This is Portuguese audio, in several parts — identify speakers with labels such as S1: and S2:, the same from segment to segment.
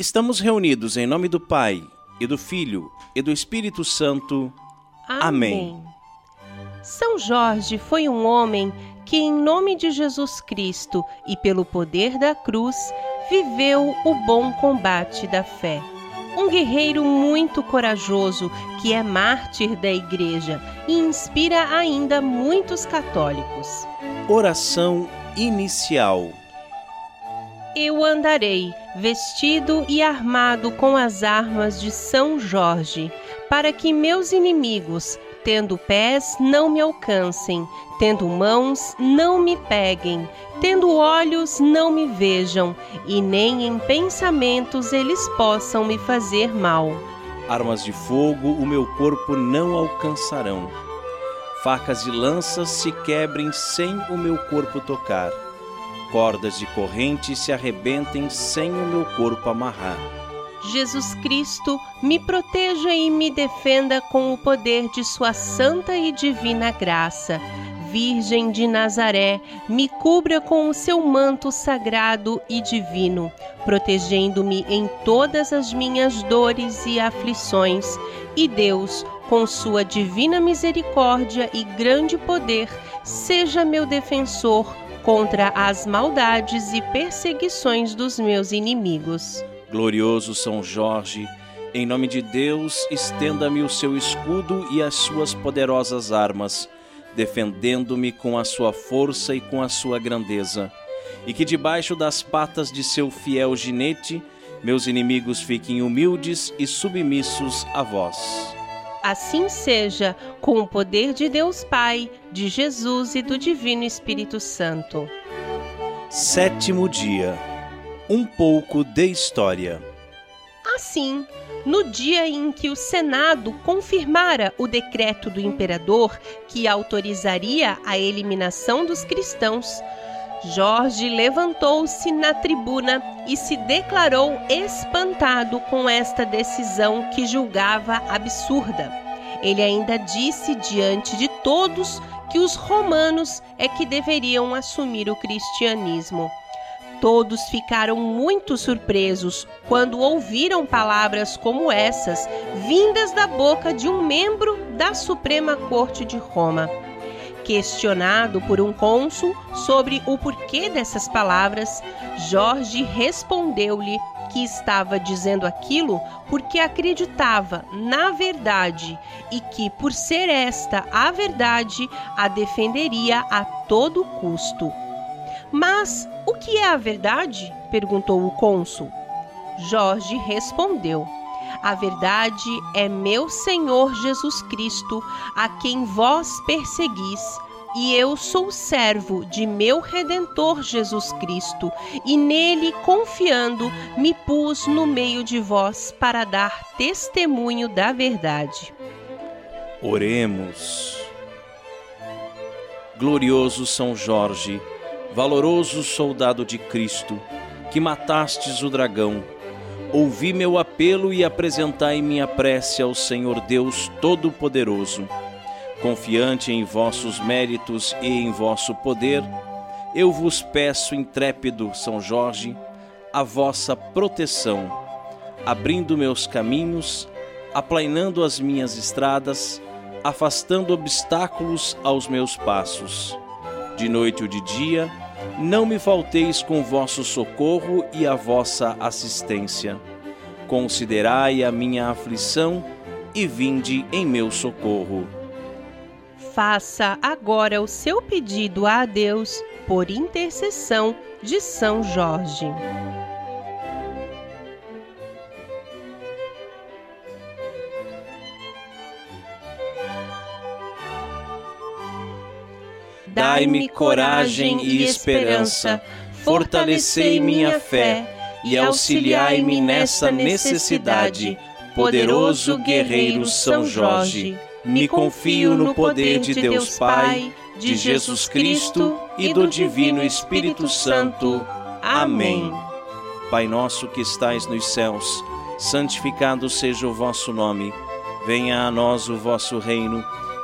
S1: Estamos reunidos em nome do Pai, e do Filho, e do Espírito Santo. Amém.
S2: São Jorge foi um homem que, em nome de Jesus Cristo e pelo poder da cruz, viveu o bom combate da fé. Um guerreiro muito corajoso que é mártir da Igreja e inspira ainda muitos católicos.
S1: Oração inicial.
S2: Eu andarei vestido e armado com as armas de São Jorge, para que meus inimigos, tendo pés, não me alcancem, tendo mãos, não me peguem, tendo olhos, não me vejam, e nem em pensamentos eles possam me fazer mal.
S1: Armas de fogo o meu corpo não alcançarão. Facas e lanças se quebrem sem o meu corpo tocar cordas de corrente se arrebentem sem o meu corpo amarrar.
S2: Jesus Cristo, me proteja e me defenda com o poder de Sua santa e divina graça. Virgem de Nazaré, me cubra com o seu manto sagrado e divino, protegendo-me em todas as minhas dores e aflições. E Deus, com sua divina misericórdia e grande poder, seja meu defensor contra as maldades e perseguições dos meus inimigos.
S1: Glorioso São Jorge, em nome de Deus, estenda-me o seu escudo e as suas poderosas armas, defendendo-me com a sua força e com a sua grandeza. E que debaixo das patas de seu fiel ginete, meus inimigos fiquem humildes e submissos a vós.
S2: Assim seja, com o poder de Deus Pai, de Jesus e do Divino Espírito Santo.
S1: Sétimo dia. Um pouco de história.
S2: Assim, no dia em que o Senado confirmara o decreto do imperador que autorizaria a eliminação dos cristãos, Jorge levantou-se na tribuna e se declarou espantado com esta decisão que julgava absurda. Ele ainda disse diante de todos que os romanos é que deveriam assumir o cristianismo. Todos ficaram muito surpresos quando ouviram palavras como essas, vindas da boca de um membro da Suprema Corte de Roma. Questionado por um cônsul sobre o porquê dessas palavras, Jorge respondeu-lhe que estava dizendo aquilo porque acreditava na verdade e que, por ser esta a verdade, a defenderia a todo custo. Mas o que é a verdade? perguntou o cônsul. Jorge respondeu a verdade é meu Senhor Jesus Cristo, a quem vós perseguis. E eu sou servo de meu Redentor Jesus Cristo, e nele confiando, me pus no meio de vós para dar testemunho da verdade.
S1: Oremos. Glorioso São Jorge, valoroso soldado de Cristo, que matastes o dragão ouvi meu apelo e apresentai minha prece ao Senhor Deus Todo-Poderoso. Confiante em vossos méritos e em vosso poder, eu vos peço, intrépido São Jorge, a vossa proteção, abrindo meus caminhos, aplainando as minhas estradas, afastando obstáculos aos meus passos. De noite ou de dia, não me falteis com vosso socorro e a vossa assistência. Considerai a minha aflição e vinde em meu socorro.
S2: Faça agora o seu pedido a Deus por intercessão de São Jorge.
S1: Dai-me coragem e esperança, fortalecei minha fé e auxiliai-me nessa necessidade. Poderoso guerreiro São Jorge, me confio no poder de Deus Pai, de Jesus Cristo e do Divino Espírito Santo. Amém. Pai nosso que estais nos céus, santificado seja o vosso nome. Venha a nós o vosso reino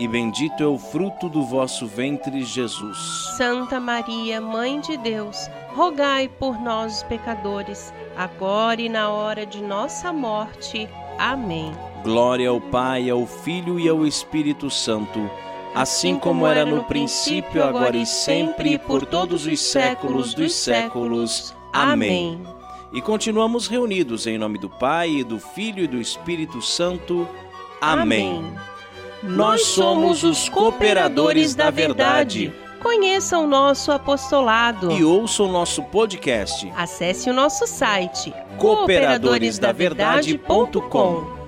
S1: e bendito é o fruto do vosso ventre, Jesus.
S2: Santa Maria, Mãe de Deus, rogai por nós, pecadores, agora e na hora de nossa morte. Amém.
S1: Glória ao Pai, ao Filho e ao Espírito Santo, assim, assim como era no princípio, agora e sempre, e por todos os séculos dos séculos. Amém. E continuamos reunidos em nome do Pai, do Filho e do Espírito Santo. Amém. Amém.
S2: Nós somos os cooperadores da verdade. Conheça o nosso apostolado
S1: e ouça o nosso podcast.
S2: Acesse o nosso site cooperadoresdaverdade.com.